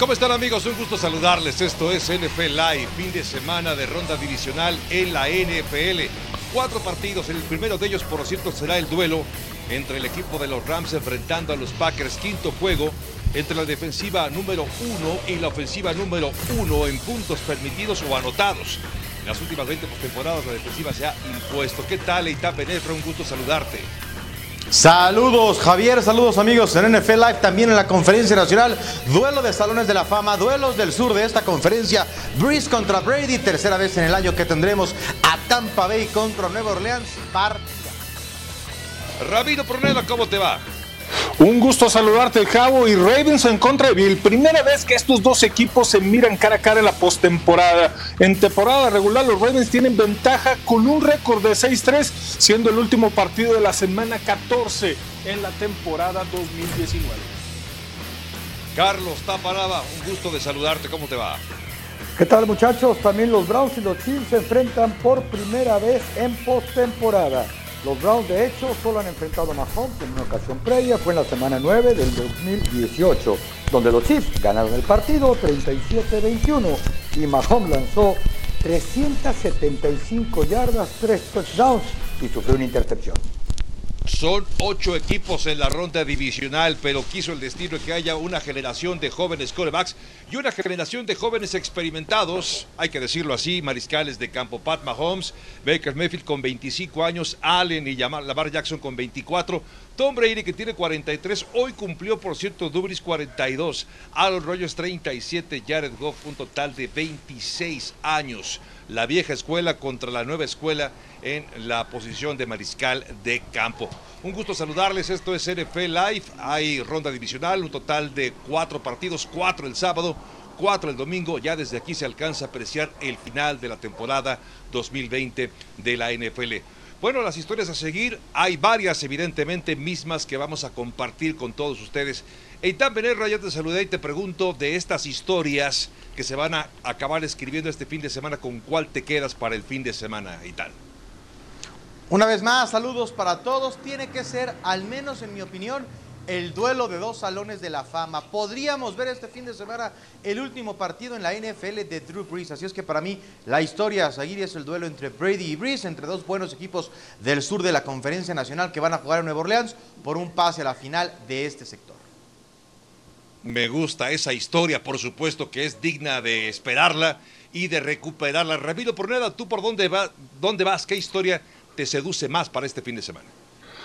¿Cómo están amigos? Un gusto saludarles. Esto es NFL Live, fin de semana de ronda divisional en la NFL. Cuatro partidos, el primero de ellos por cierto será el duelo entre el equipo de los Rams enfrentando a los Packers. Quinto juego entre la defensiva número uno y la ofensiva número uno en puntos permitidos o anotados. En las últimas 20 temporadas la defensiva se ha impuesto. ¿Qué tal, Eitan Benetra? Un gusto saludarte. Saludos Javier, saludos amigos en NFL Live, también en la conferencia nacional, duelo de salones de la fama, duelos del sur de esta conferencia, Breeze contra Brady, tercera vez en el año que tendremos a Tampa Bay contra Nueva Orleans, partida. Rabino Proneda, ¿cómo te va? Un gusto saludarte, Javo y Ravens en contra de Bill. Primera vez que estos dos equipos se miran cara a cara en la postemporada. En temporada regular, los Ravens tienen ventaja con un récord de 6-3, siendo el último partido de la semana 14 en la temporada 2019. Carlos Taparaba, un gusto de saludarte. ¿Cómo te va? ¿Qué tal, muchachos? También los Browns y los Chiefs se enfrentan por primera vez en postemporada. Los Browns, de hecho, solo han enfrentado a Mahomes en una ocasión previa, fue en la semana 9 del 2018, donde los Chiefs ganaron el partido 37-21 y Mahomes lanzó 375 yardas, 3 touchdowns y sufrió una intercepción. Son ocho equipos en la ronda divisional, pero quiso el destino que haya una generación de jóvenes corebacks y una generación de jóvenes experimentados, hay que decirlo así, mariscales de campo. Pat Mahomes, Baker Mayfield con 25 años, Allen y Lamar Jackson con 24, Tom Brady que tiene 43, hoy cumplió por cierto Dubris 42, Aaron Rodgers 37, Jared Goff un total de 26 años. La vieja escuela contra la nueva escuela en la posición de mariscal de campo. Un gusto saludarles, esto es NFL Live, hay ronda divisional, un total de cuatro partidos, cuatro el sábado, cuatro el domingo, ya desde aquí se alcanza a apreciar el final de la temporada 2020 de la NFL. Bueno, las historias a seguir, hay varias evidentemente mismas que vamos a compartir con todos ustedes. Eitan Benerra, ya te saludé y te pregunto de estas historias que se van a acabar escribiendo este fin de semana, ¿con cuál te quedas para el fin de semana, Eitan? Una vez más, saludos para todos. Tiene que ser, al menos en mi opinión, el duelo de dos salones de la fama. Podríamos ver este fin de semana el último partido en la NFL de Drew Brees. Así es que para mí la historia a es el duelo entre Brady y Brees, entre dos buenos equipos del sur de la Conferencia Nacional que van a jugar en Nueva Orleans por un pase a la final de este sector. Me gusta esa historia, por supuesto que es digna de esperarla y de recuperarla. Ramiro Porneda, ¿tú por dónde, va, dónde vas? ¿Qué historia te seduce más para este fin de semana?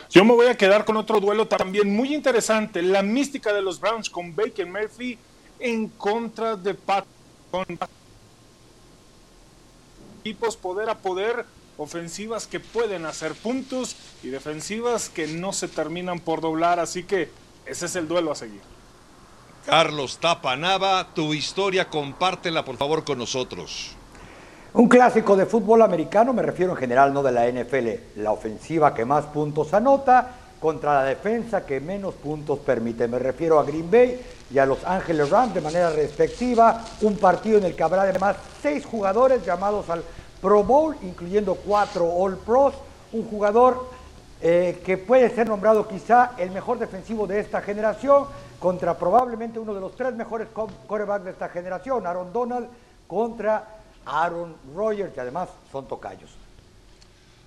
Yo me voy a quedar con otro duelo también muy interesante, la mística de los Browns con Baker Murphy en contra de Pat. Con equipos poder a poder, ofensivas que pueden hacer puntos y defensivas que no se terminan por doblar, así que ese es el duelo a seguir. Carlos Tapanava, tu historia compártela por favor con nosotros. Un clásico de fútbol americano, me refiero en general, no de la NFL. La ofensiva que más puntos anota contra la defensa que menos puntos permite. Me refiero a Green Bay y a Los Ángeles Rams de manera respectiva. Un partido en el que habrá además seis jugadores llamados al Pro Bowl, incluyendo cuatro All Pros. Un jugador eh, que puede ser nombrado quizá el mejor defensivo de esta generación contra probablemente uno de los tres mejores corebacks de esta generación, Aaron Donald, contra Aaron Rodgers, que además son tocayos.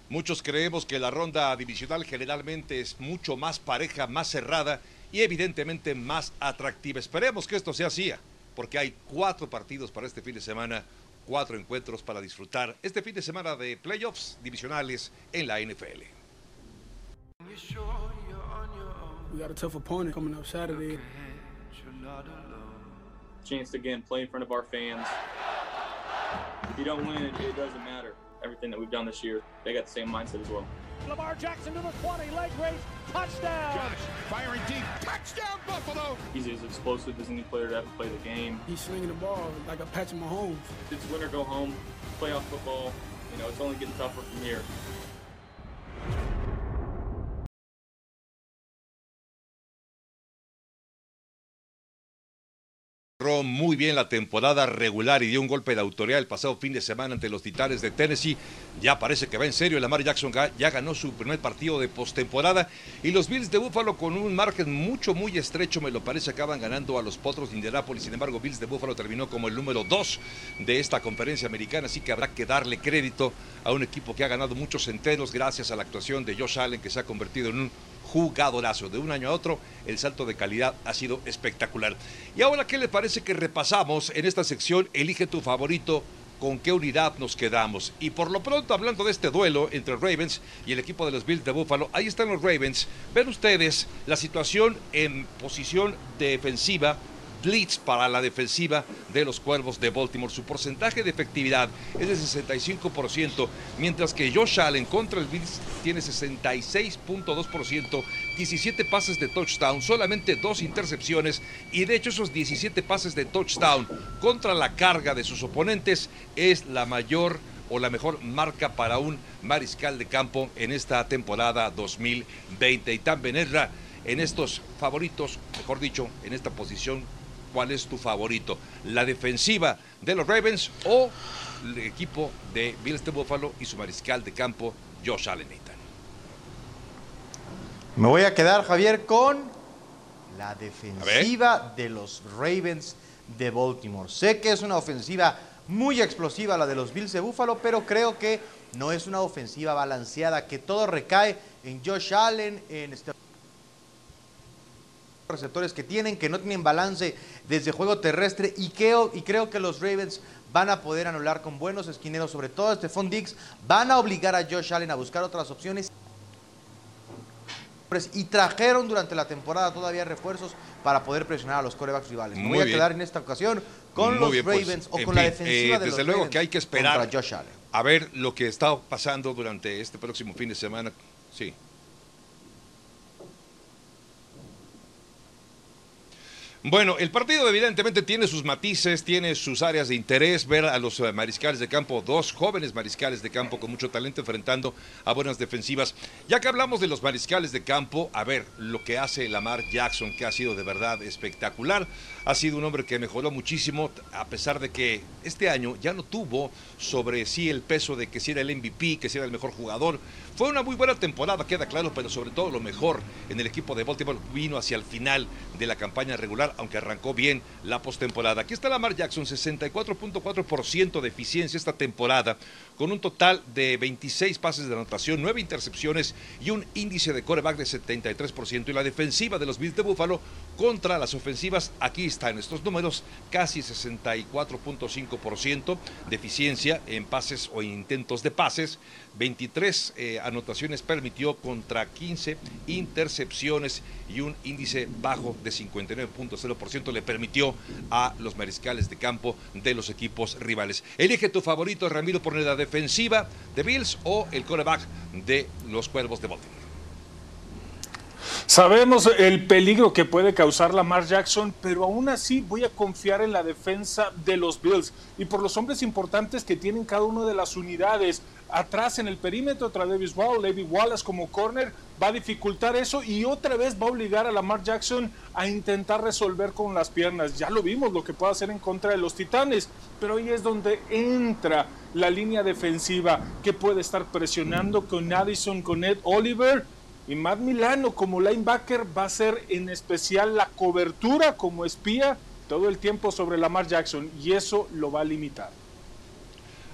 Muchos creemos que la ronda divisional generalmente es mucho más pareja, más cerrada y evidentemente más atractiva. Esperemos que esto sea así, porque hay cuatro partidos para este fin de semana, cuatro encuentros para disfrutar este fin de semana de playoffs divisionales en la NFL. We got a tough opponent coming up Saturday. Chance to again play in front of our fans. If you don't win, it, it doesn't matter. Everything that we've done this year, they got the same mindset as well. Lamar Jackson to the 20, leg raise, touchdown. Josh firing deep, touchdown Buffalo. He's as explosive as any player to ever play the game. He's slinging the ball like a Patrick Mahomes. It's win or go home, playoff football. You know, it's only getting tougher from here. Muy bien la temporada regular y dio un golpe de autoridad el pasado fin de semana ante los Titanes de Tennessee. Ya parece que va en serio. Lamar Jackson ya ganó su primer partido de postemporada y los Bills de Buffalo con un margen mucho, muy estrecho, me lo parece, acaban ganando a los Potros de Indianapolis. Sin embargo, Bills de Buffalo terminó como el número dos de esta conferencia americana, así que habrá que darle crédito a un equipo que ha ganado muchos enteros gracias a la actuación de Josh Allen, que se ha convertido en un jugadorazo. De un año a otro, el salto de calidad ha sido espectacular. Y ahora, ¿qué le parece que repasamos en esta sección? Elige tu favorito. ¿Con qué unidad nos quedamos? Y por lo pronto, hablando de este duelo entre Ravens y el equipo de los Bills de Buffalo, ahí están los Ravens. Ven ustedes la situación en posición defensiva blitz para la defensiva de los Cuervos de Baltimore. Su porcentaje de efectividad es de 65%, mientras que Josh Allen contra el blitz tiene 66.2%, 17 pases de touchdown, solamente dos intercepciones y de hecho esos 17 pases de touchdown contra la carga de sus oponentes es la mayor o la mejor marca para un mariscal de campo en esta temporada 2020. Y tan Benerra en estos favoritos, mejor dicho, en esta posición ¿Cuál es tu favorito? ¿La defensiva de los Ravens o el equipo de Bills de Buffalo y su mariscal de campo, Josh Allen? Me voy a quedar, Javier, con la defensiva de los Ravens de Baltimore. Sé que es una ofensiva muy explosiva la de los Bills de Buffalo, pero creo que no es una ofensiva balanceada, que todo recae en Josh Allen, en este receptores que tienen, que no tienen balance desde juego terrestre y creo, y creo que los Ravens van a poder anular con buenos esquineros, sobre todo Stephon Diggs, van a obligar a Josh Allen a buscar otras opciones y trajeron durante la temporada todavía refuerzos para poder presionar a los corebacks rivales. Me voy a quedar en esta ocasión con los pues, Ravens o con la defensiva eh, de desde luego que hay que esperar Josh Allen. a ver lo que está pasando durante este próximo fin de semana. Sí. Bueno, el partido evidentemente tiene sus matices, tiene sus áreas de interés, ver a los eh, mariscales de campo, dos jóvenes mariscales de campo con mucho talento enfrentando a buenas defensivas. Ya que hablamos de los mariscales de campo, a ver lo que hace Lamar Jackson, que ha sido de verdad espectacular. Ha sido un hombre que mejoró muchísimo, a pesar de que este año ya no tuvo sobre sí el peso de que si era el MVP, que si era el mejor jugador. Fue una muy buena temporada, queda claro, pero sobre todo lo mejor en el equipo de Baltimore vino hacia el final de la campaña regular, aunque arrancó bien la postemporada. Aquí está Lamar Jackson, 64.4% de eficiencia esta temporada, con un total de 26 pases de anotación, 9 intercepciones y un índice de coreback de 73%. Y la defensiva de los Bills de Buffalo contra las ofensivas, aquí están estos números, casi 64.5% de eficiencia en pases o intentos de pases, 23 eh, anotaciones permitió contra 15 intercepciones y un índice bajo de 59.0% le permitió a los mariscales de campo de los equipos rivales. Elige tu favorito, Ramiro, por la defensiva de Bills o el coreback de los Cuervos de Baltimore. Sabemos el peligro que puede causar Lamar Jackson, pero aún así voy a confiar en la defensa de los Bills y por los hombres importantes que tienen cada una de las unidades. Atrás en el perímetro, Travis Wall, Levi Wallace como corner, va a dificultar eso y otra vez va a obligar a Lamar Jackson a intentar resolver con las piernas. Ya lo vimos lo que puede hacer en contra de los Titanes, pero ahí es donde entra la línea defensiva que puede estar presionando con Addison, con Ed Oliver y Matt Milano como linebacker va a ser en especial la cobertura como espía todo el tiempo sobre Lamar Jackson y eso lo va a limitar.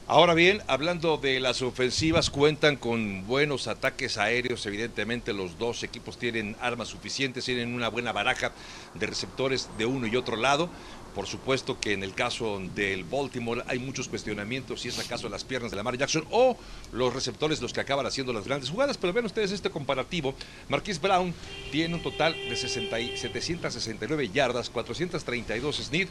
Ahora bien, hablando de las ofensivas, cuentan con buenos ataques aéreos. Evidentemente, los dos equipos tienen armas suficientes, tienen una buena baraja de receptores de uno y otro lado. Por supuesto que en el caso del Baltimore hay muchos cuestionamientos si es acaso las piernas de Lamar Jackson o los receptores los que acaban haciendo las grandes jugadas. Pero vean ustedes este comparativo. Marquis Brown tiene un total de 769 yardas, 432 snid.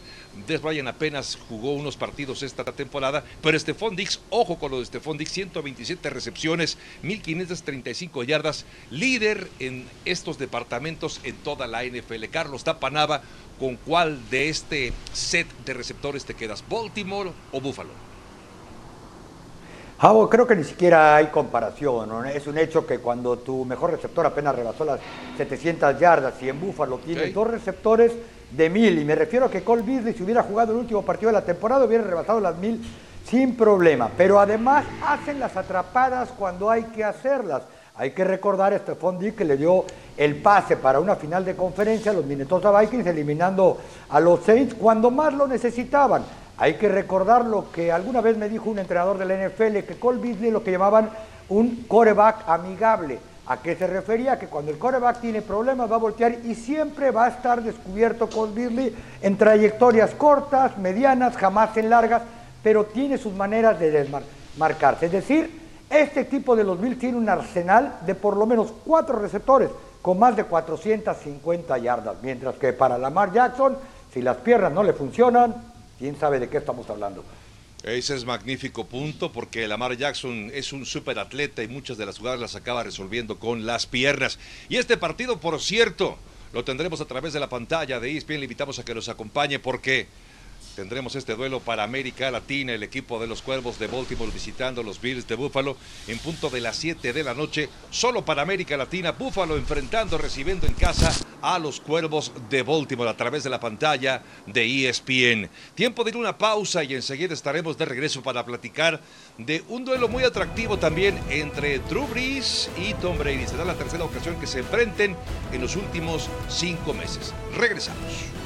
Des Bryant apenas jugó unos partidos esta temporada. Pero Stephon Dix, ojo con lo de Stephon Dix, 127 recepciones, 1535 yardas. Líder en estos departamentos en toda la NFL. Carlos Tapanaba ¿con cuál de este set de receptores te quedas? ¿Baltimore o Buffalo? Javo, creo que ni siquiera hay comparación. ¿no? Es un hecho que cuando tu mejor receptor apenas rebasó las 700 yardas y en Búfalo tiene Sí. dos receptores de mil, y me refiero a que Cole Beasley, si hubiera jugado el último partido de la temporada, hubiera rebasado las mil sin problema. Pero además hacen las atrapadas cuando hay que hacerlas. Hay que recordar a Stephon Diggs que le dio el pase para una final de conferencia a los Minnesota Vikings, eliminando a los Saints cuando más lo necesitaban. Hay que recordar lo que alguna vez me dijo un entrenador de la NFL, que Cole Beasley lo que llamaban un coreback amigable. ¿A qué se refería? Que cuando el coreback tiene problemas va a voltear y siempre va a estar descubierto Cole Beasley en trayectorias cortas, medianas, jamás en largas, pero tiene sus maneras de desmarcarse. Es decir, este equipo de los Bills tiene un arsenal de por lo menos cuatro receptores con más de 450 yardas, mientras que para Lamar Jackson, si las piernas no le funcionan, quién sabe de qué estamos hablando. Ese es magnífico punto porque Lamar Jackson es un superatleta y muchas de las jugadas las acaba resolviendo con las piernas. Y este partido, por cierto, lo tendremos a través de la pantalla de ESPN. Le invitamos a que nos acompañe porque tendremos este duelo para América Latina, el equipo de los Cuervos de Baltimore visitando los Bills de Buffalo en punto de las 7 de la noche. Solo para América Latina, Buffalo enfrentando, recibiendo en casa a los Cuervos de Baltimore a través de la pantalla de ESPN. Tiempo de ir una pausa y enseguida estaremos de regreso para platicar de un duelo muy atractivo también entre Drew Brees y Tom Brady. Será la tercera ocasión que se enfrenten en los últimos cinco meses. Regresamos.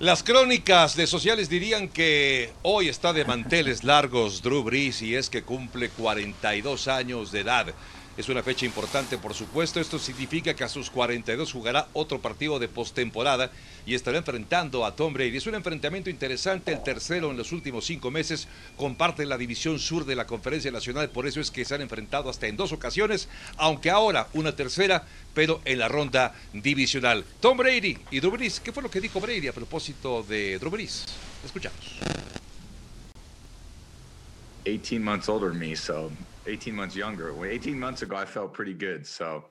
Las crónicas de sociales dirían que hoy está de manteles largos Drew Brees y es que cumple 42 años de edad. Es una fecha importante, por supuesto. Esto significa que a sus 42 jugará otro partido de postemporada y estará enfrentando a Tom Brady. Es un enfrentamiento interesante, el tercero en los últimos cinco meses. Comparten la división sur de la Conferencia Nacional, por eso es que se han enfrentado hasta en dos ocasiones, aunque ahora una tercera, pero en la ronda divisional. Tom Brady y Drew Brees. ¿Qué fue lo que dijo Brady a propósito de Drew Brees? Escuchamos. 18 months older than me, so 18 months younger. Well, 18 months ago, I felt pretty good. So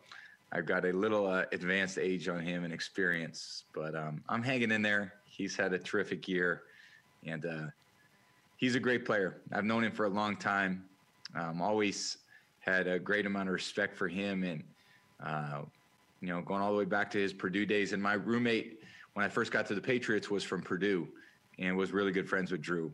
I've got a little uh, advanced age on him and experience, but um, I'm hanging in there. He's had a terrific year, and uh, he's a great player. I've known him for a long time. Um, always had a great amount of respect for him, and uh, you know, going all the way back to his Purdue days. And my roommate, when I first got to the Patriots, was from Purdue, and was really good friends with Drew.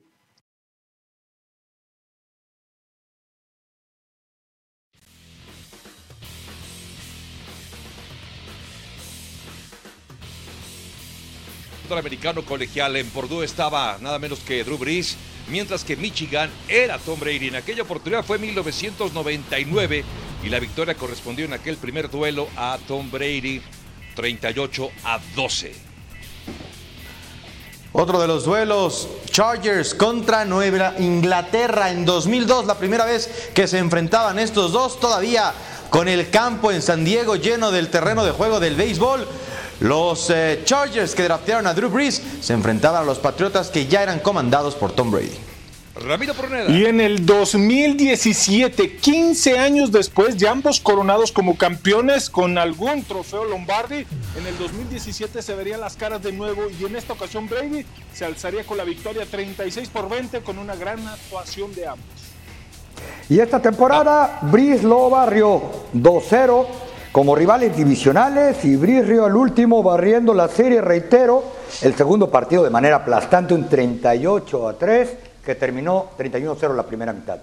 Fútbol americano colegial en Purdue estaba nada menos que Drew Brees, mientras que Michigan era Tom Brady. En aquella oportunidad fue 1999 y la victoria correspondió en aquel primer duelo a Tom Brady 38 a 12. Otro de los duelos, Chargers contra Nueva Inglaterra en 2002, la primera vez que se enfrentaban estos dos, todavía con el campo en San Diego lleno del terreno de juego del béisbol. Los eh, Chargers que draftearon a Drew Brees se enfrentaban a los Patriotas que ya eran comandados por Tom Brady. Ramiro Pruneda. Y en el 2017, 15 años después, ya ambos coronados como campeones con algún trofeo Lombardi, en el 2017 se verían las caras de nuevo y en esta ocasión Brady se alzaría con la victoria 36 por 20 con una gran actuación de ambos. Y esta temporada, Breeze lo barrió 2-0 como rivales divisionales y rió al último barriendo la serie, reitero, el segundo partido de manera aplastante, un 38 a 3 que terminó 31-0 la primera mitad.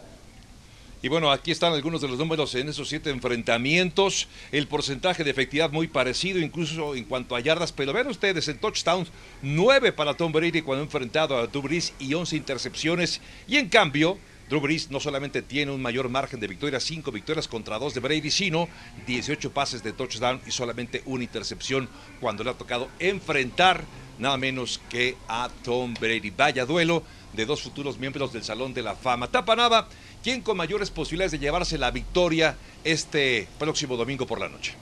Y bueno, aquí están algunos de los números en esos siete enfrentamientos. El porcentaje de efectividad muy parecido, incluso en cuanto a yardas. Pero vean ustedes, en touchdowns, nueve para Tom Brady cuando ha enfrentado a Brees y 11 intercepciones. Y en cambio, Drew Brees no solamente tiene un mayor margen de victorias, cinco victorias contra dos de Brady, sino 18 pases de touchdown y solamente una intercepción cuando le ha tocado enfrentar nada menos que a Tom Brady. Vaya duelo de dos futuros miembros del Salón de la Fama. Tapanaba, ¿quién con mayores posibilidades de llevarse la victoria este próximo domingo por la noche?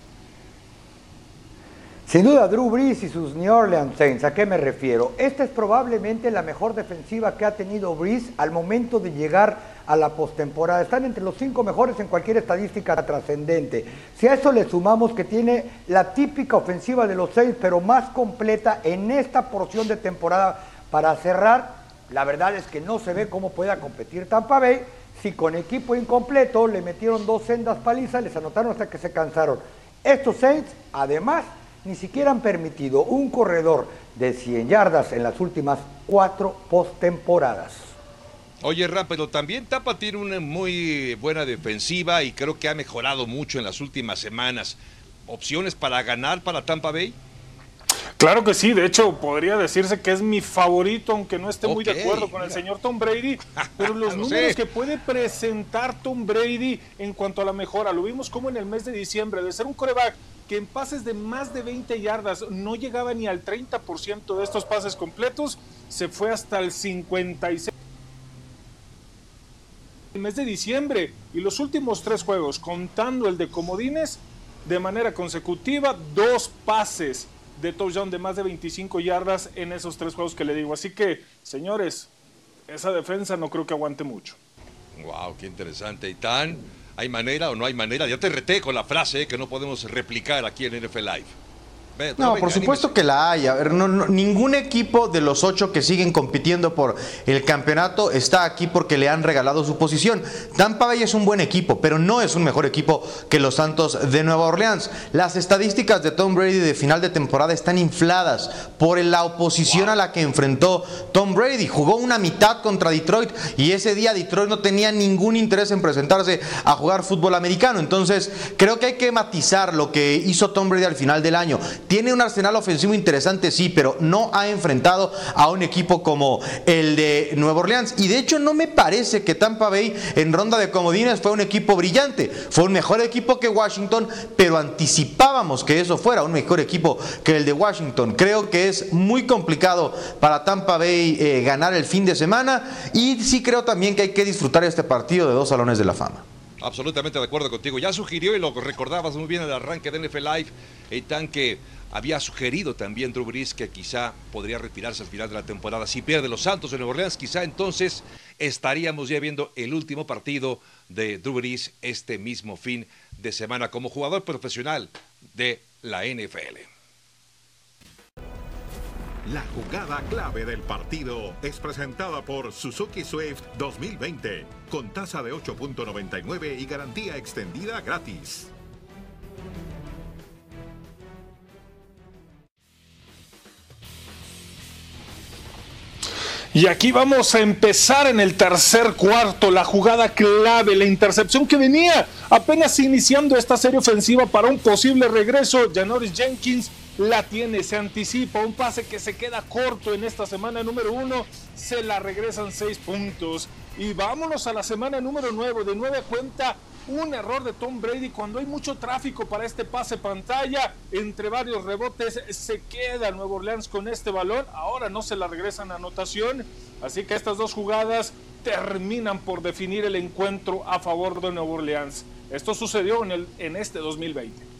Sin duda, Drew Brees y sus New Orleans Saints, ¿a qué me refiero? Esta es probablemente la mejor defensiva que ha tenido Brees al momento de llegar a la postemporada. Están entre los cinco mejores en cualquier estadística trascendente. Si a eso le sumamos que tiene la típica ofensiva de los seis, pero más completa en esta porción de temporada para cerrar, la verdad es que no se ve cómo pueda competir Tampa Bay si con equipo incompleto le metieron dos sendas palizas, les anotaron hasta que se cansaron. Estos Saints, además, ni siquiera han permitido un corredor de 100 yardas en las últimas cuatro postemporadas. Oye, Ram, pero también Tampa tiene una muy buena defensiva y creo que ha mejorado mucho en las últimas semanas. ¿Opciones para ganar para Tampa Bay? Claro que sí, de hecho podría decirse que es mi favorito, aunque no esté muy de acuerdo con el señor Tom Brady, pero los Lo números sé. que puede presentar Tom Brady en cuanto a la mejora, lo vimos como en el mes de diciembre, de ser un coreback que en pases de más de 20 yardas no llegaba ni al 30% de estos pases completos, se fue hasta el 56 el mes de diciembre y los últimos tres juegos, contando el de comodines, de manera consecutiva, dos pases de touchdown de más de 25 yardas en esos tres juegos que le digo. Así que, señores, esa defensa no creo que aguante mucho. Wow, qué interesante. ¿Y tan? ¿Hay manera o no hay manera? Ya te reté con la frase que no podemos replicar aquí en NFL Live. No, por supuesto que la hay. A ver, no- no- ningún equipo de los ocho que siguen compitiendo por el campeonato está aquí porque le han regalado su posición. Tampa Bay es un buen equipo, pero no es un mejor equipo que los Santos de Nueva Orleans. Las estadísticas de Tom Brady de final de temporada están infladas por la oposición a la que enfrentó Tom Brady. Jugó una mitad contra Detroit y ese día Detroit no tenía ningún interés en presentarse a jugar fútbol americano. Entonces, creo que hay que matizar lo que hizo Tom Brady al final del año. Tiene un arsenal ofensivo interesante, sí, pero no ha enfrentado a un equipo como el de Nueva Orleans. Y de hecho, no me parece que Tampa Bay en ronda de comodines fue un equipo brillante. Fue un mejor equipo que Washington, pero anticipábamos que eso fuera un mejor equipo que el de Washington. Creo que es muy complicado para Tampa Bay eh, ganar el fin de semana. Y sí creo también que hay que disfrutar este partido de dos salones de la fama. Absolutamente de acuerdo contigo. Ya sugirió y lo recordabas muy bien en el arranque de NFL Live, Eitan, que había sugerido también Drew Brees que quizá podría retirarse al final de la temporada. Si pierde los Santos de Nueva Orleans, quizá entonces estaríamos ya viendo el último partido de Drew Brees este mismo fin de semana como jugador profesional de la NFL. La jugada clave del partido es presentada por Suzuki Swift 2020, con tasa de 8.99 y garantía extendida gratis. Y aquí vamos a empezar en el tercer cuarto, la jugada clave, la intercepción que venía apenas iniciando esta serie ofensiva para un posible regreso. Janoris Jenkins la tiene, se anticipa, un pase que se queda corto en esta semana número uno, se la regresan seis puntos. Y vámonos a la semana número nueve, de nueve cuenta un error de Tom Brady cuando hay mucho tráfico para este pase pantalla. Entre varios rebotes se queda Nuevo Orleans con este balón. Ahora no se la regresan a anotación. Así que estas dos jugadas terminan por definir el encuentro a favor de Nuevo Orleans. Esto sucedió en, el, en este 2020.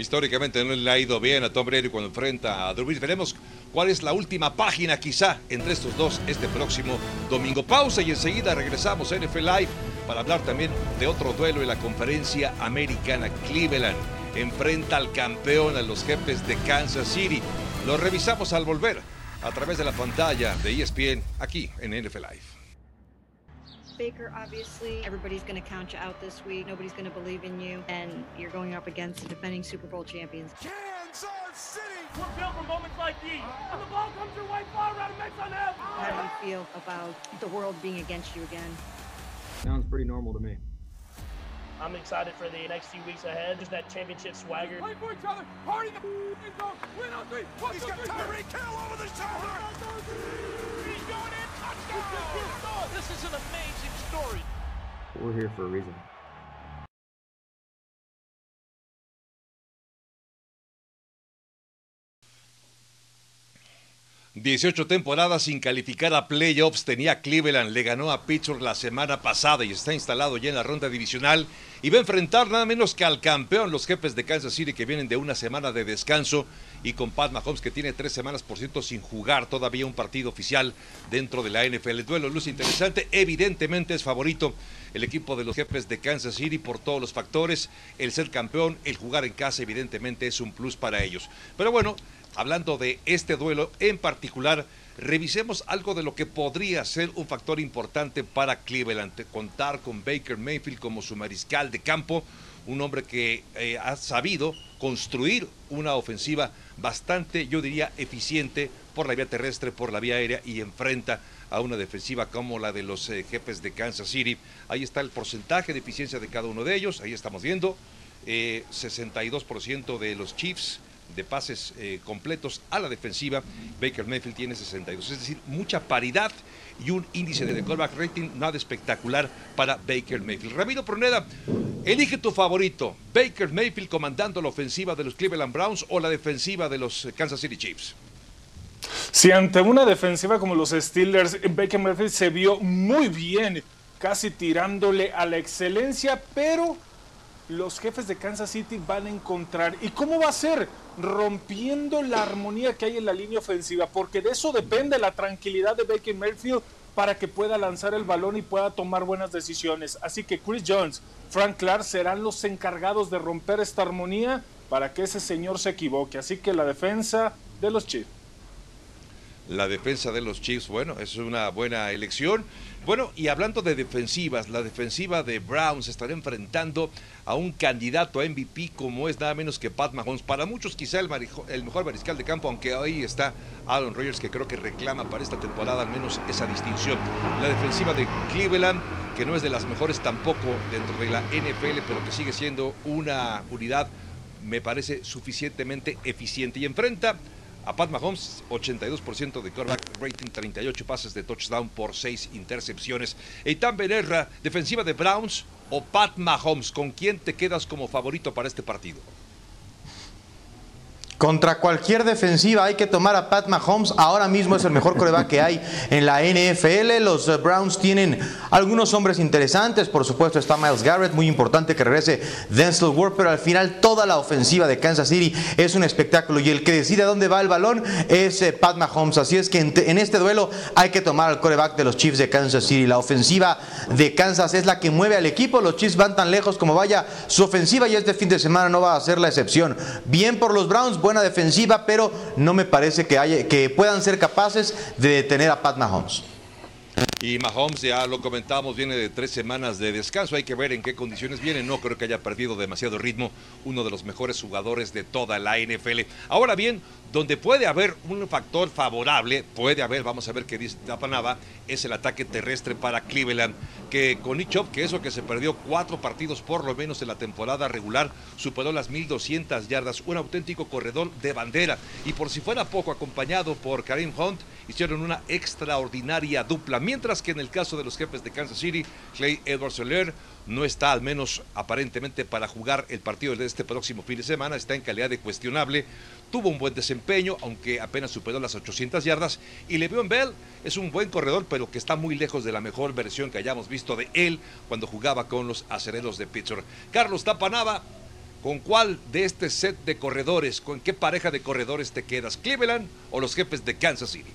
Históricamente no le ha ido bien a Tom Brady cuando enfrenta a Drew Brees. Veremos cuál es la última página quizá entre estos dos este próximo domingo. Pausa y enseguida regresamos a NFL Live para hablar también de otro duelo en la conferencia americana. Cleveland enfrenta al campeón, a los jefes de Kansas City. Lo revisamos al volver a través de la pantalla de ESPN aquí en NFL Live. Baker, obviously, everybody's going to count you out this week. Nobody's going to believe in you. And you're going up against the defending Super Bowl champions. Kansas City! We're built for moments like these. And the ball comes your way far out and makes on him. How do you feel about the world being against you again? Sounds pretty normal to me. I'm excited for the next few weeks ahead. Just that championship swagger. Play for each other. Party the end zone. Win on three. One, He's two, got three, Tyreek Hill over the shoulder. We're here for a reason. Dieciocho temporadas sin calificar a playoffs tenía Cleveland, le ganó a Pittsburgh la semana pasada y está instalado ya en la ronda divisional y va a enfrentar nada menos que al campeón, los jefes de Kansas City que vienen de una semana de descanso y con Pat Mahomes que tiene tres semanas por ciento sin jugar todavía un partido oficial dentro de la NFL. El duelo luce interesante, evidentemente es favorito el equipo de los jefes de Kansas City por todos los factores, el ser campeón, el jugar en casa evidentemente es un plus para ellos. Pero bueno, hablando de este duelo en particular, revisemos algo de lo que podría ser un factor importante para Cleveland, contar con Baker Mayfield como su mariscal de campo, un hombre que eh, ha sabido construir una ofensiva bastante, yo diría, eficiente por la vía terrestre, por la vía aérea y enfrenta a una defensiva como la de los eh, jefes de Kansas City. Ahí está el porcentaje de eficiencia de cada uno de ellos, ahí estamos viendo, 62% eh, de los Chiefs, de pases completos a la defensiva. Baker Mayfield tiene 62. Es decir, mucha paridad y un índice de callback rating nada espectacular para Baker Mayfield. Ramiro Proneda, elige tu favorito. Baker Mayfield comandando la ofensiva de los Cleveland Browns o la defensiva de los Kansas City Chiefs. Si ante una defensiva como los Steelers, Baker Mayfield se vio muy bien, casi tirándole a la excelencia, pero los jefes de Kansas City van a encontrar. ¿Y cómo va a ser? Rompiendo la armonía que hay en la línea ofensiva, porque de eso depende la tranquilidad de Baker Mayfield para que pueda lanzar el balón y pueda tomar buenas decisiones. Así que Chris Jones, Frank Clark serán los encargados de romper esta armonía para que ese señor se equivoque. Así que la defensa de los Chiefs. La defensa de los Chiefs, bueno, es una buena elección. Bueno, y hablando de defensivas, la defensiva de Browns estará enfrentando a un candidato a MVP como es nada menos que Pat Mahomes. Para muchos quizá el, mejor mariscal de campo, aunque ahí está Aaron Rodgers que creo que reclama para esta temporada al menos esa distinción. La defensiva de Cleveland, que no es de las mejores tampoco dentro de la NFL, pero que sigue siendo una unidad, me parece suficientemente eficiente y enfrenta a Pat Mahomes, 82% de quarterback rating, 38 pases de touchdown por 6 intercepciones. Eitan Benerra, defensiva de Browns o Pat Mahomes, ¿con quién te quedas como favorito para este partido? Contra cualquier defensiva hay que tomar a Pat Mahomes. Ahora mismo es el mejor coreback que hay en la NFL. Los eh, Browns tienen algunos hombres interesantes. Por supuesto está Miles Garrett, muy importante que regrese Denzel Ward, pero al final toda la ofensiva de Kansas City es un espectáculo y el que decide a dónde va el balón es eh, Pat Mahomes. Así es que en, este duelo hay que tomar al coreback de los Chiefs de Kansas City. La ofensiva de Kansas es la que mueve al equipo. Los Chiefs van tan lejos como vaya su ofensiva y este fin de semana no va a ser la excepción. Bien por los Browns, buena defensiva, pero no me parece que, haya, que puedan ser capaces de detener a Pat Mahomes. Y Mahomes, ya lo comentábamos, viene de tres semanas de descanso. Hay que ver en qué condiciones viene. No creo que haya perdido demasiado ritmo. Uno de los mejores jugadores de toda la NFL. Ahora bien, donde puede haber un factor favorable, puede haber, vamos a ver qué dice Tapanaba, es el ataque terrestre para Cleveland. Que con Nick que eso que se perdió cuatro partidos por lo menos en la temporada regular, superó las 1200 yardas. Un auténtico corredor de bandera. Y por si fuera poco, acompañado por Karim Hunt, hicieron una extraordinaria dupla. Mientras que en el caso de los jefes de Kansas City, Clay Edwards Soler no está al menos aparentemente para jugar el partido de este próximo fin de semana, está en calidad de cuestionable, tuvo un buen desempeño, aunque apenas superó las 800 yardas, y Le'Veon Bell es un buen corredor, pero que está muy lejos de la mejor versión que hayamos visto de él cuando jugaba con los acereros de Pittsburgh. Carlos Tapanaba, ¿Con cuál de este set de corredores, con qué pareja de corredores te quedas? ¿Cleveland o los jefes de Kansas City?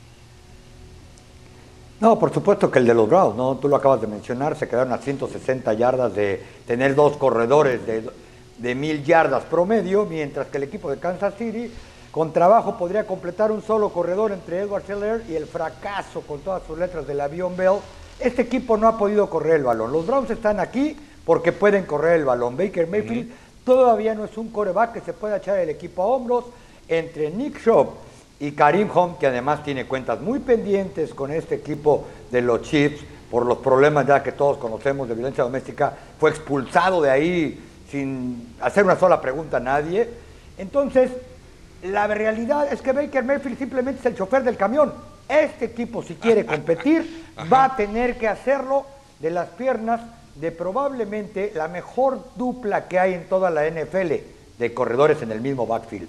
No, por supuesto que el de los Browns, ¿no? Tú lo acabas de mencionar, se quedaron a 160 yardas de tener dos corredores de, mil yardas promedio, mientras que el equipo de Kansas City con trabajo podría completar un solo corredor entre Edward Seller y el fracaso con todas sus letras del avión Bell. Este equipo no ha podido correr el balón. Los Browns están aquí porque pueden correr el balón. Baker Mayfield todavía no es un coreback que se pueda echar el equipo a hombros. Entre Nick Shop y Karim Hunt, que además tiene cuentas muy pendientes con este equipo de los Chiefs por los problemas ya que todos conocemos de violencia doméstica, fue expulsado de ahí sin hacer una sola pregunta a nadie. Entonces, la realidad es que Baker Mayfield simplemente es el chofer del camión. Este equipo, si quiere competir, va a tener que hacerlo de las piernas de probablemente la mejor dupla que hay en toda la NFL de corredores en el mismo backfield.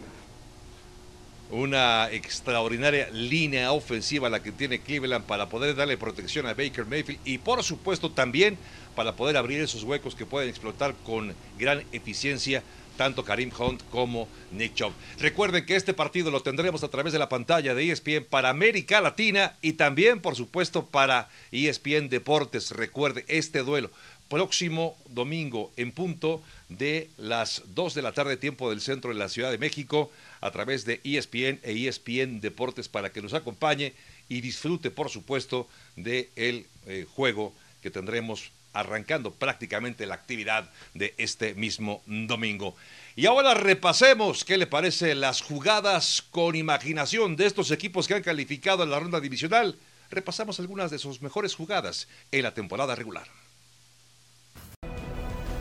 Una extraordinaria línea ofensiva la que tiene Cleveland para poder darle protección a Baker Mayfield y por supuesto también para poder abrir esos huecos que pueden explotar con gran eficiencia tanto Karim Hunt como Nick Chubb. Recuerden que este partido lo tendremos a través de la pantalla de ESPN para América Latina y también, por supuesto, para ESPN Deportes. Recuerde este duelo próximo domingo en punto de las 2 de la tarde tiempo del centro de la Ciudad de México a través de ESPN e ESPN Deportes para que nos acompañe y disfrute por supuesto del el eh, juego que tendremos arrancando prácticamente la actividad de este mismo domingo. Y ahora repasemos qué le parece las jugadas con imaginación de estos equipos que han calificado en la ronda divisional. Repasamos algunas de sus mejores jugadas en la temporada regular.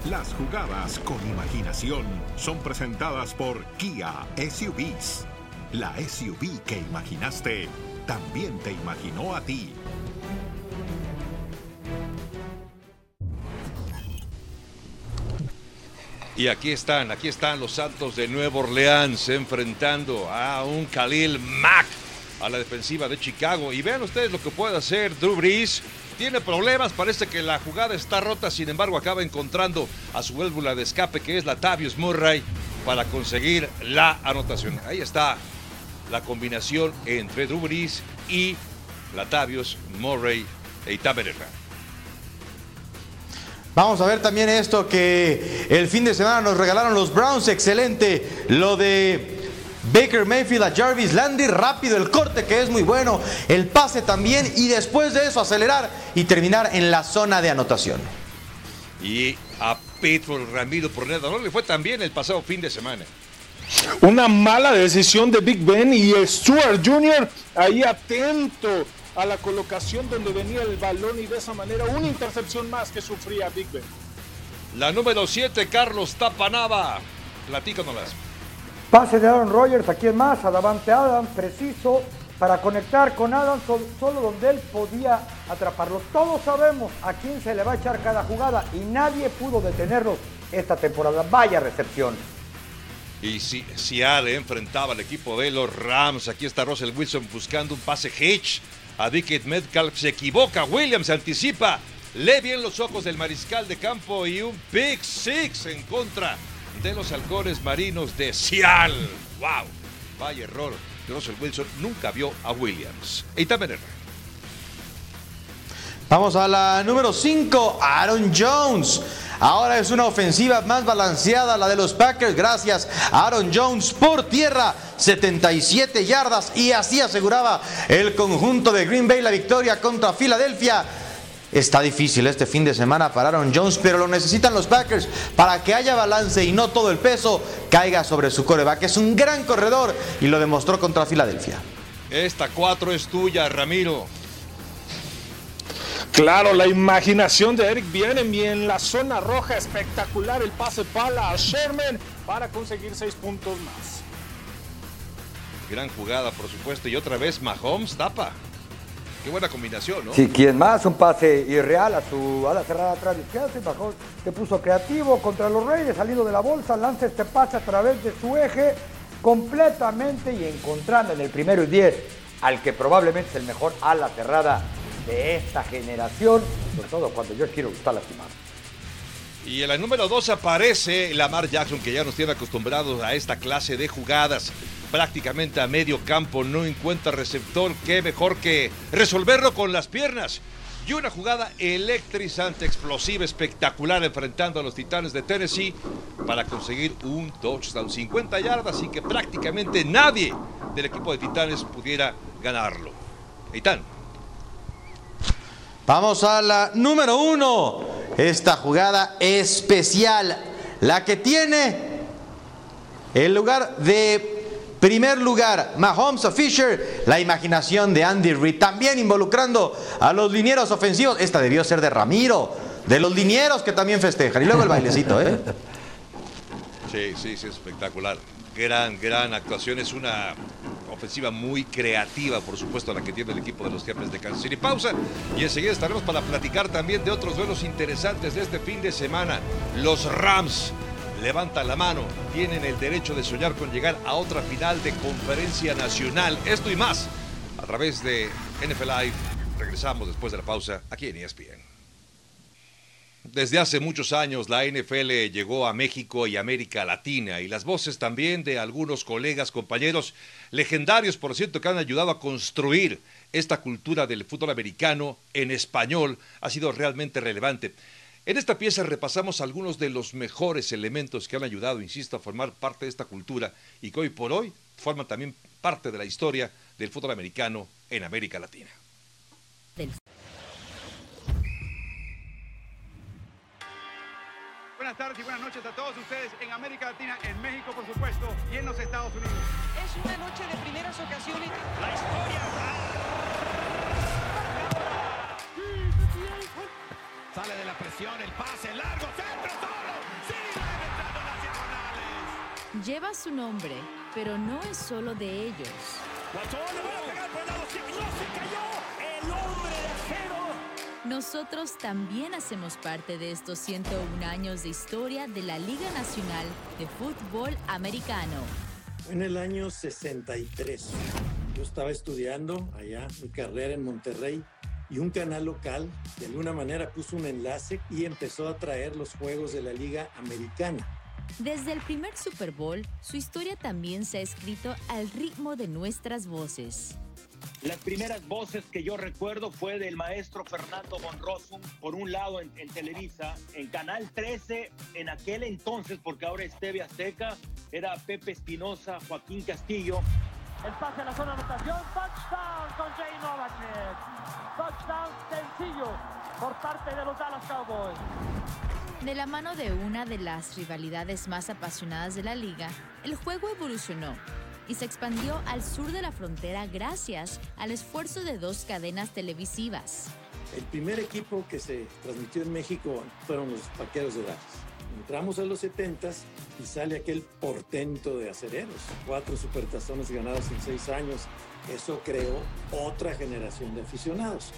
Las jugadas con imaginación son presentadas por Kia SUVs. La SUV que imaginaste también te imaginó a ti. Y aquí están, aquí están los Santos de Nueva Orleans enfrentando a un Khalil Mack a la defensiva de Chicago. Y vean ustedes lo que puede hacer Drew Brees. Tiene problemas, parece que la jugada está rota, sin embargo acaba encontrando a su válvula de escape que es la Tavius Murray para conseguir la anotación. Ahí está la combinación entre Drew Brees y Latavius Murray e. Vamos a ver también esto que el fin de semana nos regalaron los Browns. Excelente. Lo de Baker Mayfield a Jarvis Landy. Rápido el corte que es muy bueno. El pase también. Y después de eso acelerar y terminar en la zona de anotación. Y a Pedro Ramiro Porneda no le fue tan bien el pasado fin de semana. Una mala decisión de Big Ben y Stuart Jr. ahí atento a la colocación donde venía el balón y de esa manera una intercepción más que sufría Big Ben. La número 7, Carlos Tapanava. Platícanos. Pase de Aaron Rodgers, aquí es más, a Davante Adams, preciso, para conectar con Adams solo donde él podía atraparlo. Todos sabemos a quién se le va a echar cada jugada y nadie pudo detenerlo esta temporada. Vaya recepción. Y si Seattle enfrentaba al equipo de los Rams, aquí está Russell Wilson buscando un pase hitch a Dickett Metcalf. Se equivoca, Williams se anticipa. Lee bien los ojos del mariscal de campo y un Big Six en contra de los halcones marinos de Seattle. ¡Wow! Vaya error. Russell Wilson nunca vio a Williams. Vamos a la número 5, Aaron Jones. Ahora es una ofensiva más balanceada la de los Packers gracias a Aaron Jones por tierra, 77 yardas y así aseguraba el conjunto de Green Bay la victoria contra Filadelfia. Está difícil este fin de semana para Aaron Jones, pero lo necesitan los Packers para que haya balance y no todo el peso caiga sobre su coreback. Es un gran corredor y lo demostró contra Filadelfia. Esta cuatro es tuya, Ramiro. Claro, la imaginación de Eric viene y en la zona roja espectacular el pase pala a Sherman para conseguir seis puntos más. Gran jugada, por supuesto, y otra vez Mahomes tapa. Qué buena combinación, ¿no? Sí, quien más, un pase irreal a su ala cerrada atrás y Mahomes se puso creativo contra los Reyes, salido de la bolsa, lanza este pase a través de su eje completamente y encontrando en el primero y diez al que probablemente es el mejor ala cerrada de esta generación, sobre todo cuando yo quiero estar lastimado. Y en la número 2 aparece Lamar Jackson, que ya nos tiene acostumbrados a esta clase de jugadas. Prácticamente a medio campo, no encuentra receptor. Qué mejor que resolverlo con las piernas. Y una jugada electrizante, explosiva, espectacular, enfrentando a los Titanes de Tennessee para conseguir un touchdown. 50 yardas y que prácticamente nadie del equipo de Titanes pudiera ganarlo. Titán. Vamos a la número uno. Esta jugada especial. La que tiene el lugar de primer lugar, Mahomes a Fisher, la imaginación de Andy Reid, también involucrando a los linieros ofensivos. Esta debió ser de Ramiro, de los linieros que también festejan. Y luego el bailecito, ¿eh? Sí, sí, sí, espectacular. Gran, gran actuación. Es una ofensiva muy creativa, por supuesto, la que tiene el equipo de los Jefes de Kansas City. Pausa y enseguida estaremos para platicar también de otros duelos interesantes de este fin de semana. Los Rams levantan la mano, tienen el derecho de soñar con llegar a otra final de conferencia nacional. Esto y más a través de NFL Live. Regresamos después de la pausa aquí en ESPN. Desde hace muchos años la NFL llegó a México y América Latina y las voces también de algunos colegas, compañeros legendarios, por cierto, que han ayudado a construir esta cultura del fútbol americano en español ha sido realmente relevante. En esta pieza repasamos algunos de los mejores elementos que han ayudado, insisto, a formar parte de esta cultura y que hoy por hoy forman también parte de la historia del fútbol americano en América Latina. Buenas tardes y buenas noches a todos ustedes en América Latina, en México por supuesto y en los Estados Unidos. Es una noche de primeras ocasiones. La historia. Sale de la presión, el pase largo, centro solo. Lleva su nombre, pero no es solo de ellos. Nosotros también hacemos parte de estos 101 años de historia de la Liga Nacional de Fútbol Americano. En el año 63, yo estaba estudiando allá mi carrera en Monterrey y un canal local de alguna manera puso un enlace y empezó a traer los juegos de la Liga Americana. Desde el primer Super Bowl, su historia también se ha escrito al ritmo de nuestras voces. Las primeras voces que yo recuerdo fue del maestro Fernando Bonrosum, por un lado en, en, Televisa, en Canal 13, en aquel entonces, porque ahora es TV Azteca, era Pepe Espinosa, Joaquín Castillo. El pase a la zona de anotación, touchdown con Jay Novacek. Touchdown sencillo por parte de los Dallas Cowboys. De la mano de una de las rivalidades más apasionadas de la liga, el juego evolucionó y se expandió al sur de la frontera gracias al esfuerzo de dos cadenas televisivas. El primer equipo que se transmitió en México fueron los Vaqueros de Dallas. Entramos a los 70 y sale aquel portento de acereros. Cuatro supertazones ganados en seis años. Eso creó otra generación de aficionados.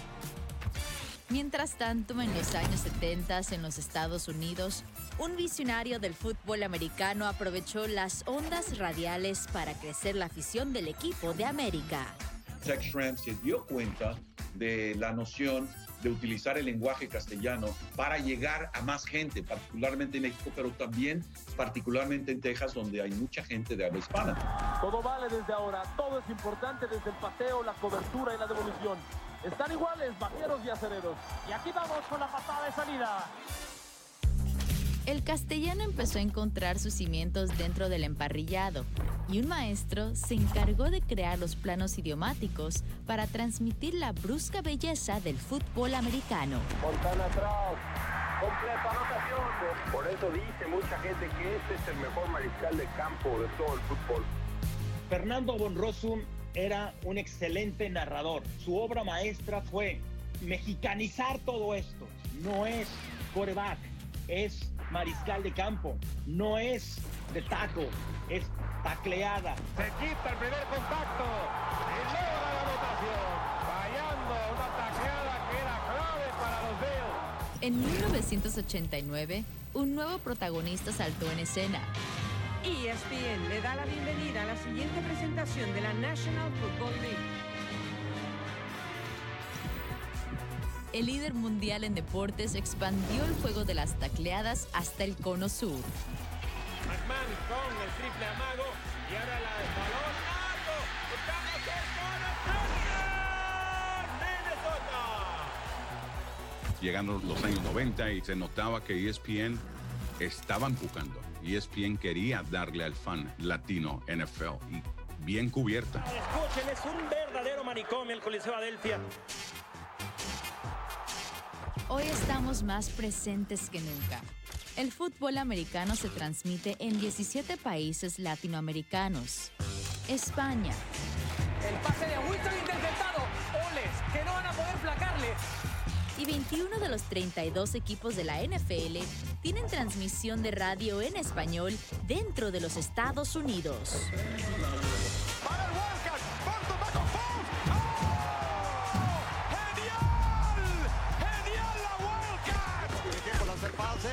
Mientras tanto, en los años 70 en los Estados Unidos, un visionario del fútbol americano aprovechó las ondas radiales para crecer la afición del equipo de América. Jack Schramm se dio cuenta de la noción de utilizar el lenguaje castellano para llegar a más gente, particularmente en México, pero también particularmente en Texas, donde hay mucha gente de habla hispana. Todo vale desde ahora, todo es importante desde el paseo, la cobertura y la devolución. Están iguales vaqueros y acereros. Y aquí vamos con la patada de salida. El castellano empezó a encontrar sus cimientos dentro del emparrillado y un maestro se encargó de crear los planos idiomáticos para transmitir la brusca belleza del fútbol americano. Fontana atrás, completa anotación. Por eso dice mucha gente que este es el mejor mariscal de campo de todo el fútbol. Fernando Bonrosum era un excelente narrador. Su obra maestra fue mexicanizar todo esto. No es coreback, es mariscal de campo. No es de taco, es tacleada. Se quita el primer contacto y logra la anotación, fallando una tacleada que era clave para los Bills. En 1989, un nuevo protagonista saltó en escena. ESPN le da la bienvenida a la siguiente presentación de la National Football League. El líder mundial en deportes expandió el juego de las tacleadas hasta el cono sur. McMahon con el triple amago y ahora la balón alto. Minnesota. Llegando los años 90 y se notaba que ESPN estaba empujando. ESPN quería darle al fan latino NFL y bien cubierta. Escuchen, es un verdadero manicomio el Coliseo Adelphia. Hoy estamos más presentes que nunca. El fútbol americano se transmite en 17 países latinoamericanos. España. El pase de Wilson interceptado. Oles, que no van a poder placarle. Y 21 de los 32 equipos de la NFL tienen transmisión de radio en español dentro de los Estados Unidos. ¡Oh! ¡Genial! ¡Genial la Wildcat! Tiene tiempo lanza el pase.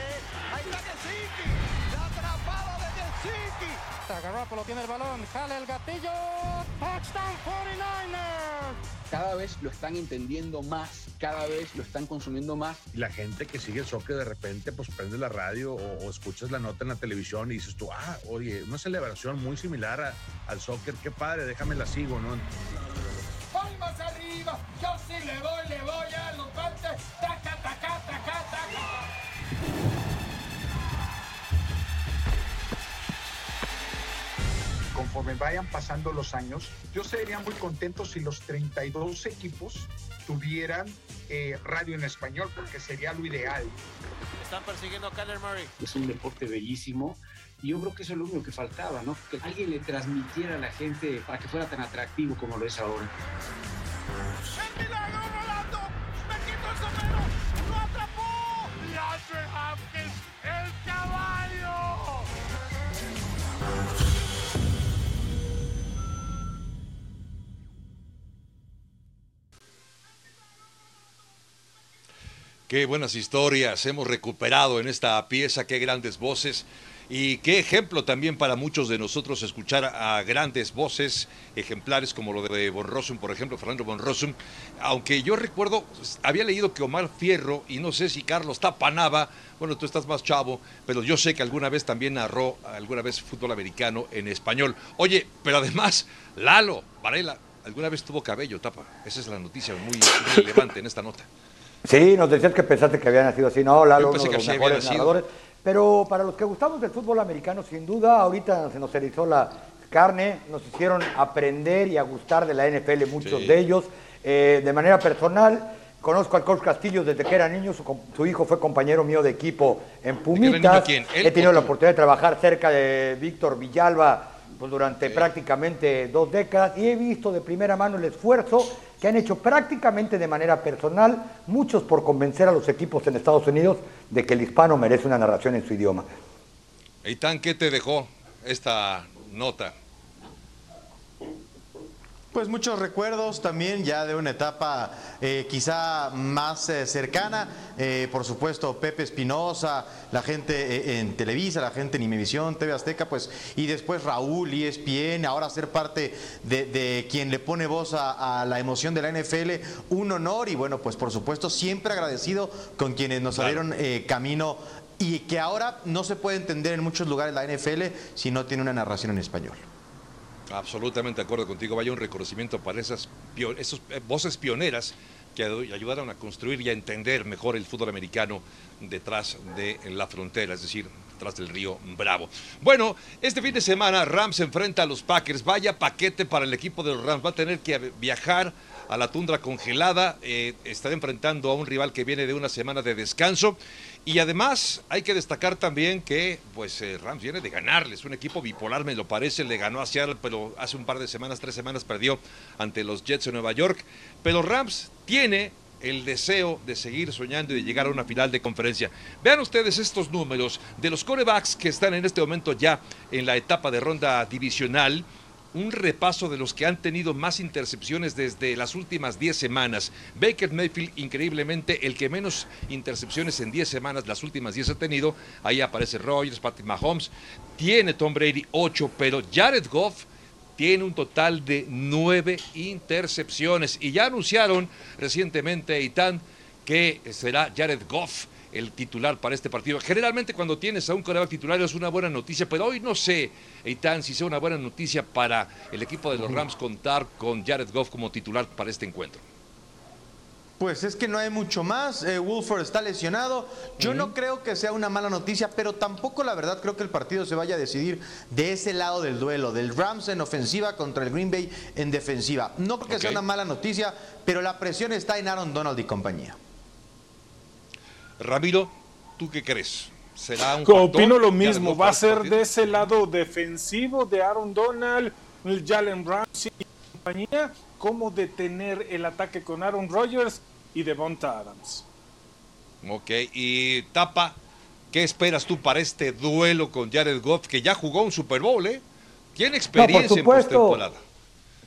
Ahí está Gesicki. La atrapada de Gesicki. Garoppolo tiene el balón, jale el gatillo. Touchdown 49ers. Cada vez lo están entendiendo más, cada vez lo están consumiendo más. Y la gente que sigue el soccer de repente pues prende la radio o, o escuchas la nota en la televisión y dices tú, ah, oye, una celebración muy similar a- al soccer, qué padre, déjame la sigo, ¿no? Palmas arriba, yo sí le voy, le voy conforme vayan pasando los años, yo sería muy contento si los 32 equipos tuvieran eh, radio en español, porque sería lo ideal. Están persiguiendo a Kyler Murray. Es un deporte bellísimo y yo creo que eso es lo único que faltaba, ¿no? Que alguien le transmitiera a la gente para que fuera tan atractivo como lo es ahora. ¡Milagro Qué buenas historias hemos recuperado en esta pieza, qué grandes voces y qué ejemplo también para muchos de nosotros escuchar a grandes voces ejemplares como lo de Von Rossum, por ejemplo, Fernando Von Rossum. Aunque yo recuerdo, había leído que Omar Fierro y no sé si Carlos Tapanaba, bueno, tú estás más chavo, pero yo sé que alguna vez también narró alguna vez fútbol americano en español. Oye, pero además, Lalo Varela, alguna vez tuvo cabello, Tapa. Esa es la noticia muy relevante en esta nota. Sí, nos decías que pensaste que había nacido así. No, Lalo, uno de los mejores narradores. Pero para los que gustamos del fútbol americano, sin duda, ahorita se nos erizó la carne, nos hicieron aprender y a gustar de la NFL muchos Sí. de ellos. Eh, de manera personal, conozco al coach Castillo desde que era niño, su, su hijo fue compañero mío de equipo en Pumitas. niño He tenido la oportunidad de trabajar cerca de Víctor Villalba pues, durante prácticamente dos décadas y he visto de primera mano el esfuerzo que han hecho prácticamente de manera personal muchos por convencer a los equipos en Estados Unidos de que el hispano merece una narración en su idioma. Eitan, ¿qué te dejó esta nota? Pues muchos recuerdos también ya de una etapa eh, quizá más eh, cercana. Eh, por supuesto, Pepe Espinosa, la gente eh, en Televisa, la gente en Imevisión, TV Azteca, pues, y después Raúl, ESPN, ahora ser parte de, de quien le pone voz a, a la emoción de la NFL, un honor y bueno, pues por supuesto, siempre agradecido con quienes nos abrieron eh, camino y que ahora no se puede entender en muchos lugares la NFL si no tiene una narración en español. Absolutamente de acuerdo contigo. Vaya un reconocimiento para esas esos, eh, voces pioneras que ayudaron a construir y a entender mejor el fútbol americano detrás de la frontera, es decir, detrás del río Bravo. Bueno, este fin de semana Rams enfrenta a los Packers. Vaya paquete para el equipo de los Rams. Va a tener que viajar a la tundra congelada. eh, estará enfrentando a un rival que viene de una semana de descanso. Y además hay que destacar también que pues eh, Rams viene de ganarles, un equipo bipolar me lo parece, le ganó a Seattle, pero hace un par de semanas, tres semanas perdió ante los Jets de Nueva York, pero Rams tiene el deseo de seguir soñando y de llegar a una final de conferencia. Vean ustedes estos números de los corebacks que están en este momento ya en la etapa de ronda divisional un repaso de los que han tenido más intercepciones desde las últimas 10 semanas. Baker Mayfield, increíblemente, el que menos intercepciones en 10 semanas, las últimas 10 ha tenido. Ahí aparece Rogers, Patrick Mahomes. Tiene Tom Brady 8, pero Jared Goff tiene un total de 9 intercepciones. Y ya anunciaron recientemente, Itán, que será Jared Goff el titular para este partido. Generalmente cuando tienes a un coreback titular es una buena noticia, pero hoy no sé, Eitan, si sea una buena noticia para el equipo de los Rams contar con Jared Goff como titular para este encuentro. Pues es que no hay mucho más. Eh, Wolford está lesionado. Yo no creo que sea una mala noticia, pero tampoco la verdad creo que el partido se vaya a decidir de ese lado del duelo, del Rams en ofensiva contra el Green Bay en defensiva. No creo que sea una mala noticia, pero la presión está en Aaron Donald y compañía. Ramiro, ¿tú qué crees? ¿Será un Opino lo mismo, va a ser partido? de ese lado defensivo de Aaron Donald, el Jalen Ramsey y compañía, cómo detener el ataque con Aaron Rodgers y Devonta Adams. Ok, y Tapa, ¿qué esperas tú para este duelo con Jared Goff, que ya jugó un Super Bowl, eh? Tiene experiencia en supuesto. postemporada.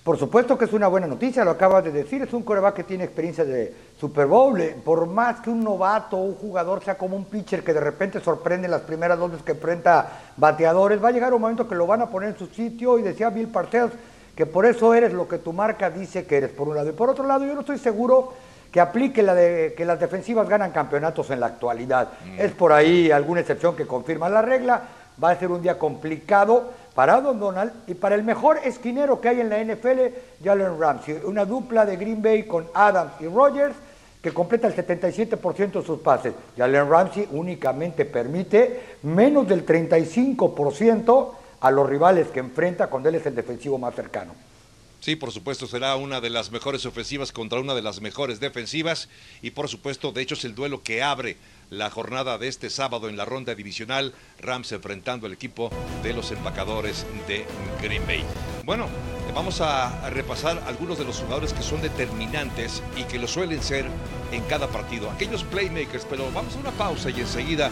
Por supuesto que es una buena noticia, lo acabas de decir, es un coreback que tiene experiencia de Super Bowl. eh, Por más que un novato o un jugador sea como un pitcher que de repente sorprende las primeras dos veces que enfrenta bateadores, va a llegar un momento que lo van a poner en su sitio y decía Bill Parcells que por eso eres lo que tu marca dice que eres, por un lado. Y por otro lado, yo no estoy seguro que aplique la de que las defensivas ganan campeonatos en la actualidad. Es por ahí alguna excepción que confirma la regla. Va a ser un día complicado para Don Donald y para el mejor esquinero que hay en la NFL, Jalen Ramsey. Una dupla de Green Bay con Adams y Rogers que completa el 77% de sus pases. Jalen Ramsey únicamente permite menos del 35% a los rivales que enfrenta cuando él es el defensivo más cercano. Sí, por supuesto, será una de las mejores ofensivas contra una de las mejores defensivas. Y por supuesto, de hecho es el duelo que abre la jornada de este sábado en la ronda divisional, Rams enfrentando al equipo de los empacadores de Green Bay. Bueno, vamos a repasar algunos de los jugadores que son determinantes y que lo suelen ser en cada partido, aquellos playmakers, pero vamos a una pausa y enseguida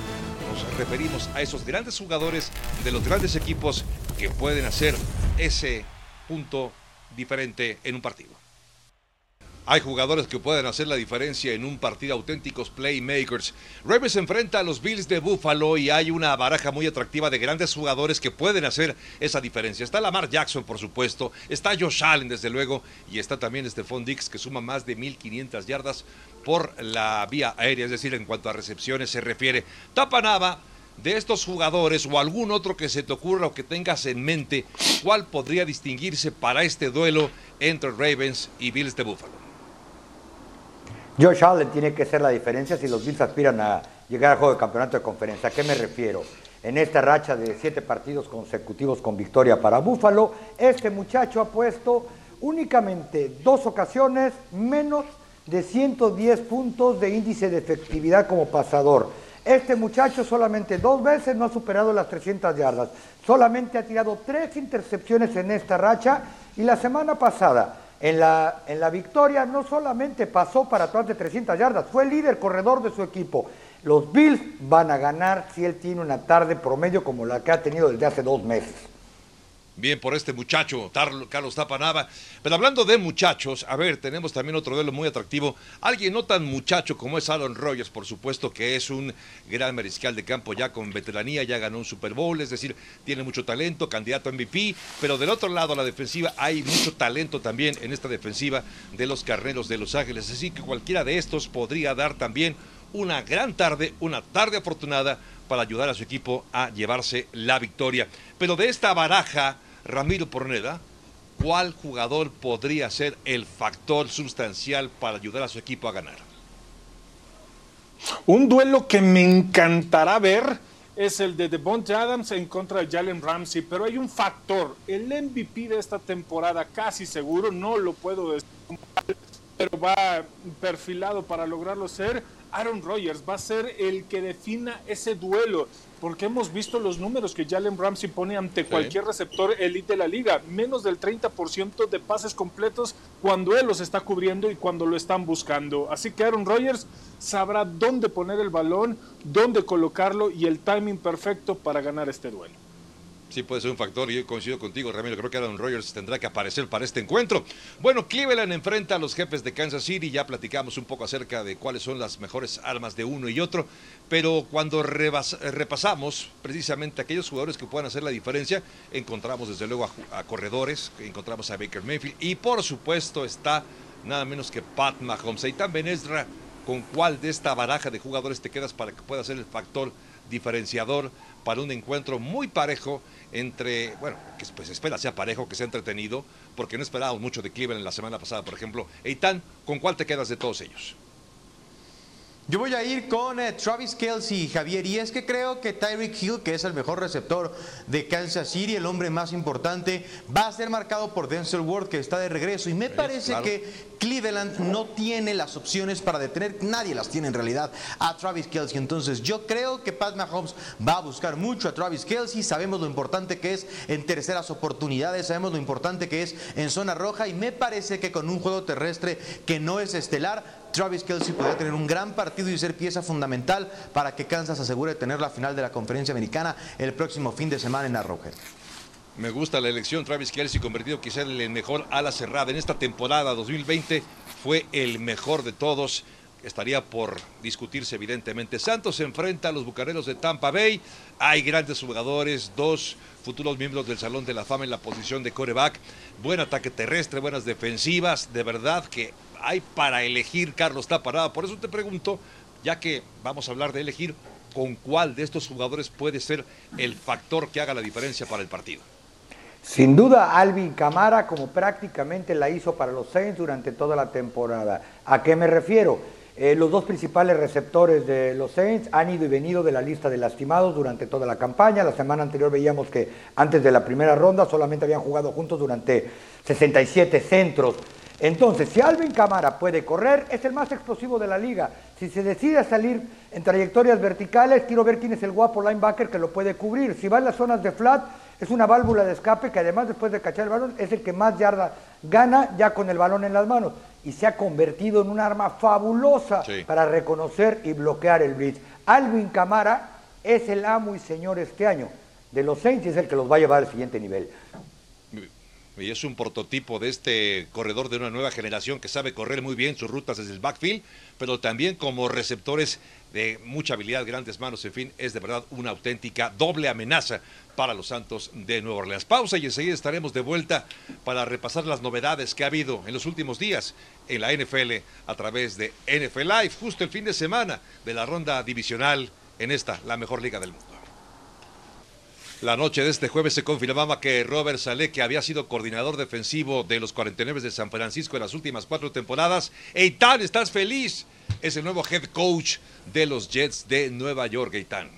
nos referimos a esos grandes jugadores de los grandes equipos que pueden hacer ese punto diferente en un partido. Hay jugadores que pueden hacer la diferencia en un partido, auténticos playmakers. Ravens enfrenta a los Bills de Buffalo y hay una baraja muy atractiva de grandes jugadores que pueden hacer esa diferencia. Está Lamar Jackson, por supuesto, está Josh Allen, desde luego, y está también Stephon Dix, que suma más de 1.500 yardas por la vía aérea, es decir, en cuanto a recepciones se refiere. Tapanaba de estos jugadores o algún otro que se te ocurra o que tengas en mente, ¿cuál podría distinguirse para este duelo entre Ravens y Bills de Buffalo? Josh Allen tiene que ser la diferencia si los Bills aspiran a llegar al juego de campeonato de conferencia. ¿A qué me refiero? En esta racha de siete partidos consecutivos con victoria para Buffalo, este muchacho ha puesto únicamente dos ocasiones menos de 110 puntos de índice de efectividad como pasador. Este muchacho solamente dos veces no ha superado las 300 yardas. Solamente ha tirado tres intercepciones en esta racha y la semana pasada en la, en la victoria no solamente pasó para atrás de 300 yardas, fue el líder corredor de su equipo. Los Bills van a ganar si él tiene una tarde promedio como la que ha tenido desde hace dos meses. Bien por este muchacho, Carlos Tapanaba. Pero hablando de muchachos, a ver, tenemos también otro duelo muy atractivo. Alguien no tan muchacho como es Aaron Rodgers, por supuesto que es un gran mariscal de campo ya con veteranía, ya ganó un Super Bowl, es decir, tiene mucho talento, candidato a MVP. Pero del otro lado, la defensiva, hay mucho talento también en esta defensiva de los carneros de Los Ángeles. Así que cualquiera de estos podría dar también una gran tarde, una tarde afortunada para ayudar a su equipo a llevarse la victoria. Pero de esta baraja Ramiro Porneda, ¿cuál jugador podría ser el factor sustancial para ayudar a su equipo a ganar? Un duelo que me encantará ver es el de Devonta Adams en contra de Jalen Ramsey, pero hay un factor, el MVP de esta temporada casi seguro, no lo puedo decir, pero va perfilado para lograrlo ser, Aaron Rodgers va a ser el que defina ese duelo porque hemos visto los números que Jalen Ramsey pone ante cualquier receptor elite de la liga, menos del 30% de pases completos cuando él los está cubriendo y cuando lo están buscando. Así que Aaron Rodgers sabrá dónde poner el balón, dónde colocarlo y el timing perfecto para ganar este duelo. Sí, puede ser un factor y yo coincido contigo, Ramiro. Creo que Aaron Rodgers tendrá que aparecer para este encuentro. Bueno, Cleveland enfrenta a los jefes de Kansas City. Ya platicamos un poco acerca de cuáles son las mejores armas de uno y otro. Pero cuando repasamos precisamente aquellos jugadores que puedan hacer la diferencia, encontramos desde luego a, corredores, encontramos a Baker Mayfield y por supuesto está nada menos que Pat Mahomes. Y también Ezra, ¿con cuál de esta baraja de jugadores te quedas para que pueda ser el factor diferenciador para un encuentro muy parejo entre, bueno, que pues espera sea parejo, que sea entretenido, porque no esperábamos mucho de Cleveland la semana pasada, por ejemplo. Eitan, ¿con cuál te quedas de todos ellos? Yo voy a ir con eh, Travis Kelsey, Javier, y es que creo que Tyreek Hill, que es el mejor receptor de Kansas City, el hombre más importante, va a ser marcado por Denzel Ward, que está de regreso. Y me parece que Cleveland no tiene las opciones para detener, nadie las tiene en realidad, a Travis Kelsey. Entonces yo creo que Pat Mahomes va a buscar mucho a Travis Kelsey. Sabemos lo importante que es en terceras oportunidades, sabemos lo importante que es en zona roja, y me parece que con un juego terrestre que no es estelar, Travis Kelsey podría tener un gran partido y ser pieza fundamental para que Kansas asegure tener la final de la conferencia americana el próximo fin de semana en Arrowhead. Me gusta la elección, Travis Kelsey convertido quizá en el mejor ala cerrada en esta temporada 2020, fue el mejor de todos. estaría por discutirse evidentemente. Santos se enfrenta a los Bucaneros de Tampa Bay. Hay grandes jugadores, dos futuros miembros del Salón de la Fama en la posición de coreback. Buen ataque terrestre, buenas defensivas. De verdad que hay para elegir Carlos Taparada. Por eso te pregunto, ya que vamos a hablar de elegir, ¿con cuál de estos jugadores puede ser el factor que haga la diferencia para el partido? Sin duda, Alvin Camara, como prácticamente la hizo para los Saints durante toda la temporada. ¿A qué me refiero? Eh, los dos principales receptores de los Saints han ido y venido de la lista de lastimados durante toda la campaña. La semana anterior veíamos que antes de la primera ronda solamente habían jugado juntos durante 67 centros. Entonces, si Alvin Camara puede correr, es el más explosivo de la liga. Si se decide a salir en trayectorias verticales, quiero ver quién es el guapo linebacker que lo puede cubrir. Si va en las zonas de flat, es una válvula de escape que además después de cachar el balón es el que más yarda gana ya con el balón en las manos y se ha convertido en un arma fabulosa para reconocer y bloquear el blitz. Alvin Camara es el amo y señor este año de los Saints y es el que los va a llevar al siguiente nivel. Y es un prototipo de este corredor de una nueva generación que sabe correr muy bien sus rutas desde el backfield, pero también como receptores de mucha habilidad, grandes manos, en fin, es de verdad una auténtica doble amenaza para los Santos de Nueva Orleans. Pausa y enseguida estaremos de vuelta para repasar las novedades que ha habido en los últimos días en la NFL a través de NFL Live, justo el fin de semana de la ronda divisional en esta, la mejor liga del mundo. La noche de este jueves se confirmaba que Robert Saleh, que había sido coordinador defensivo de los 49 de San Francisco en las últimas cuatro temporadas, Eitan, ¿estás feliz? Es el nuevo head coach de los Jets de Nueva York, Eitan.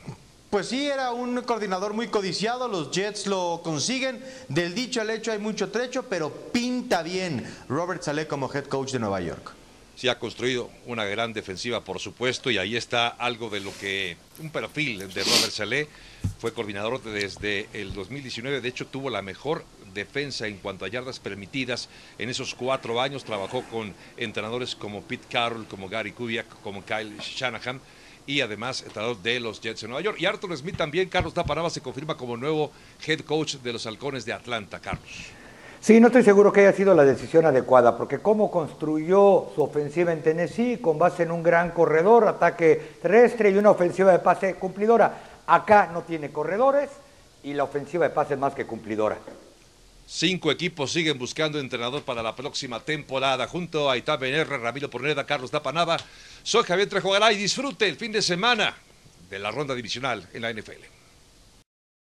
Pues sí, era un coordinador muy codiciado, los Jets lo consiguen, del dicho al hecho hay mucho trecho, pero pinta bien Robert Saleh como head coach de Nueva York. Sí ha construido una gran defensiva, por supuesto, y ahí está algo de lo que, un perfil de Robert Saleh, fue coordinador desde el 2019, de hecho tuvo la mejor defensa en cuanto a yardas permitidas en esos cuatro años, trabajó con entrenadores como Pete Carroll, como Gary Kubiak, como Kyle Shanahan, y además entrenador de los Jets de Nueva York. Y Arthur Smith también, Carlos Taparaba se confirma como nuevo head coach de los Halcones de Atlanta, Carlos. Sí, no estoy seguro que haya sido la decisión adecuada, porque cómo construyó su ofensiva en Tennessee con base en un gran corredor, ataque terrestre y una ofensiva de pase cumplidora. Acá no tiene corredores y la ofensiva de pase es más que cumplidora. Cinco equipos siguen buscando entrenador para la próxima temporada. Junto a Itabe BNR, Ramiro Porneda, Carlos Dapanava, soy Javier Trejogará y disfrute el fin de semana de la ronda divisional en la NFL.